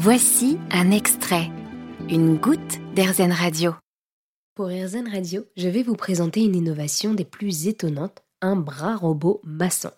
Voici un extrait, une goutte d'Airzen Radio. Pour Airzen Radio, je vais vous présenter une innovation des plus étonnantes, un bras robot massant.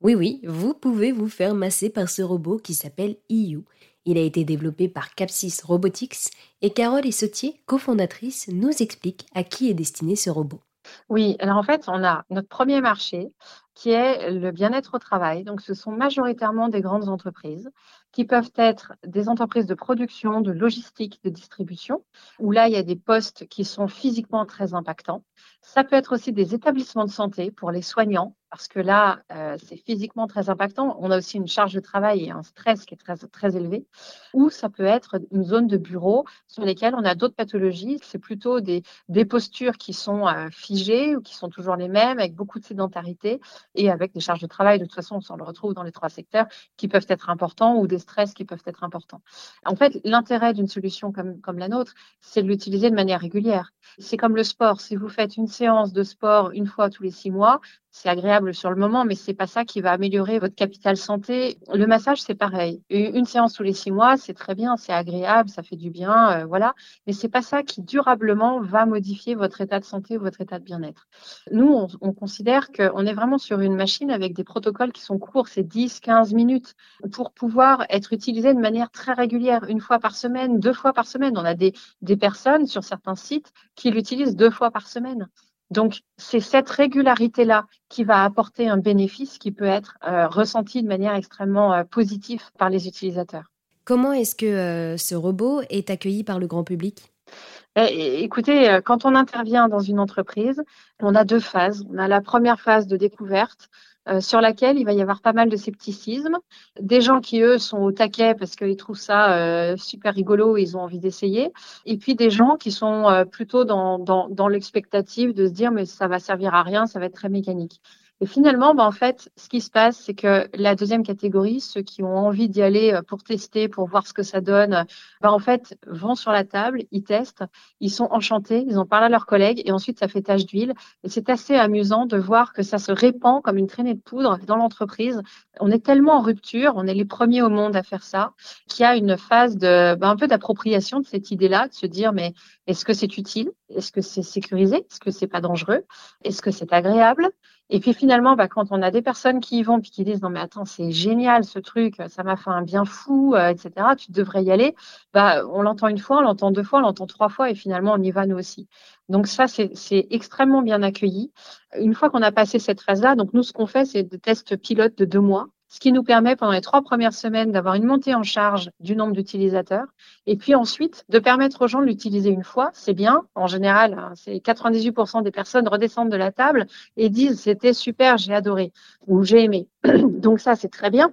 Oui oui, vous pouvez vous faire masser par ce robot qui s'appelle EU. Il a été développé par Capsys Robotics et Carole Essautier, cofondatrice, nous explique à qui est destiné ce robot. Oui, alors en fait, on a notre premier marché qui est le bien-être au travail. Donc, ce sont majoritairement des grandes entreprises qui peuvent être des entreprises de production, de logistique, de distribution, où là, il y a des postes qui sont physiquement très impactants. Ça peut être aussi des établissements de santé pour les soignants, parce que là, euh, c'est physiquement très impactant. On a aussi une charge de travail et un stress qui est très, très élevé. Ou ça peut être une zone de bureau sur lesquelles on a d'autres pathologies. C'est plutôt des, des postures qui sont euh, figées ou qui sont toujours les mêmes, avec beaucoup de sédentarité et avec des charges de travail. De toute façon, on le retrouve dans les trois secteurs qui peuvent être importants ou des stress qui peuvent être importants. En fait, l'intérêt d'une solution comme, la nôtre, c'est de l'utiliser de manière régulière. C'est comme le sport. Si vous faites une séance de sport une fois tous les six mois, c'est agréable sur le moment, mais c'est pas ça qui va améliorer votre capital santé. Le massage, c'est pareil. Une séance tous les six mois, c'est très bien, c'est agréable, ça fait du bien, euh, voilà. Mais c'est pas ça qui durablement va modifier votre état de santé ou votre état de bien-être. Nous, on, on considère qu'on est vraiment sur une machine avec des protocoles qui sont courts, c'est 10, 15 minutes, pour pouvoir être utilisé de manière très régulière, une fois par semaine, deux fois par semaine. On a des, des personnes sur certains sites qui l'utilisent deux fois par semaine. Donc, c'est cette régularité-là qui va apporter un bénéfice qui peut être euh, ressenti de manière extrêmement euh, positive par les utilisateurs. Comment est-ce que euh, ce robot est accueilli par le grand public? Écoutez, quand on intervient dans une entreprise, on a deux phases. On a la première phase de découverte euh, sur laquelle il va y avoir pas mal de scepticisme. Des gens qui, eux, sont au taquet parce qu'ils trouvent ça euh, super rigolo ils ont envie d'essayer. Et puis des gens qui sont euh, plutôt dans, dans, dans l'expectative de se dire mais ça va servir à rien, ça va être très mécanique. Et finalement, bah, en fait, ce qui se passe, c'est que la deuxième catégorie, ceux qui ont envie d'y aller euh, pour tester, pour voir ce que ça donne, bah, en fait, vont sur la table, ils testent, ils sont enchantés, ils en parlent à leurs collègues et ensuite ça fait tache d'huile. Et c'est assez amusant de voir que ça se répand comme une traînée de poudre dans l'entreprise. On est tellement en rupture, on est les premiers au monde à faire ça, qu'il y a une phase de, bah, un peu d'appropriation de cette idée-là, de se dire, mais est-ce que c'est utile? Est-ce que c'est sécurisé? Est-ce que c'est pas dangereux? Est-ce que c'est agréable? Et puis finalement, bah, quand on a des personnes qui y vont puis qui disent non mais attends c'est génial ce truc, ça m'a fait un bien fou, euh, etc. Tu devrais y aller. Bah on l'entend une fois, on l'entend deux fois, on l'entend trois fois et finalement on y va nous aussi. Donc ça c'est extrêmement bien accueilli. Une fois qu'on a passé cette phase-là, donc nous ce qu'on fait c'est des tests pilotes de deux mois ce qui nous permet pendant les trois premières semaines d'avoir une montée en charge du nombre d'utilisateurs et puis ensuite de permettre aux gens de l'utiliser une fois. C'est bien. En général, hein, c'est 98% des personnes redescendent de la table et disent c'était super, j'ai adoré ou j'ai aimé. Donc ça, c'est très bien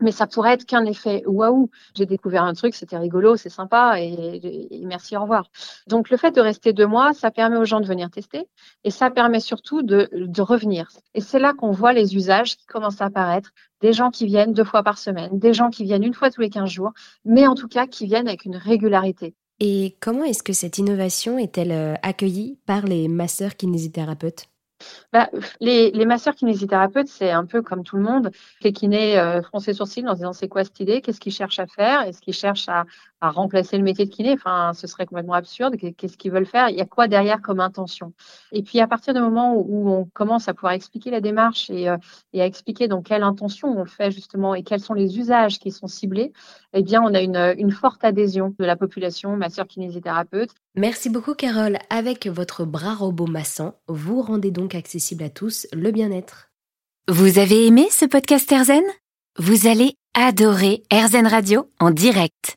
mais ça pourrait être qu'un effet waouh, j'ai découvert un truc, c'était rigolo, c'est sympa et, merci, au revoir. Donc le fait de rester deux mois, ça permet aux gens de venir tester et ça permet surtout de, revenir. Et c'est là qu'on voit les usages qui commencent à apparaître, des gens qui viennent deux fois par semaine, des gens qui viennent une fois tous les 15 jours, mais en tout cas qui viennent avec une régularité. Et comment est-ce que cette innovation est-elle euh, accueillie par les masseurs kinésithérapeutes bah, les, les masseurs kinésithérapeutes, c'est un peu comme tout le monde. Les kinés euh, font ses sourcils en se disant c'est quoi cette Qu'est-ce qu'ils cherchent à faire? Est-ce qu'ils cherchent à, à, remplacer le métier de kiné Enfin, ce serait complètement absurde. Qu'est-ce qu'ils veulent faire? Il y a quoi derrière comme intention? Et puis, à partir du moment où on commence à pouvoir expliquer la démarche et, euh, et à expliquer dans quelle intention on le fait justement et quels sont les usages qui sont ciblés, eh bien, on a une, une forte adhésion de la population masseur kinésithérapeute. Merci beaucoup, Carole. Avec votre bras robot massant, vous rendez donc accessible à tous le bien-être. Vous avez aimé ce podcast Erzen Vous allez adorer Erzen Radio en direct.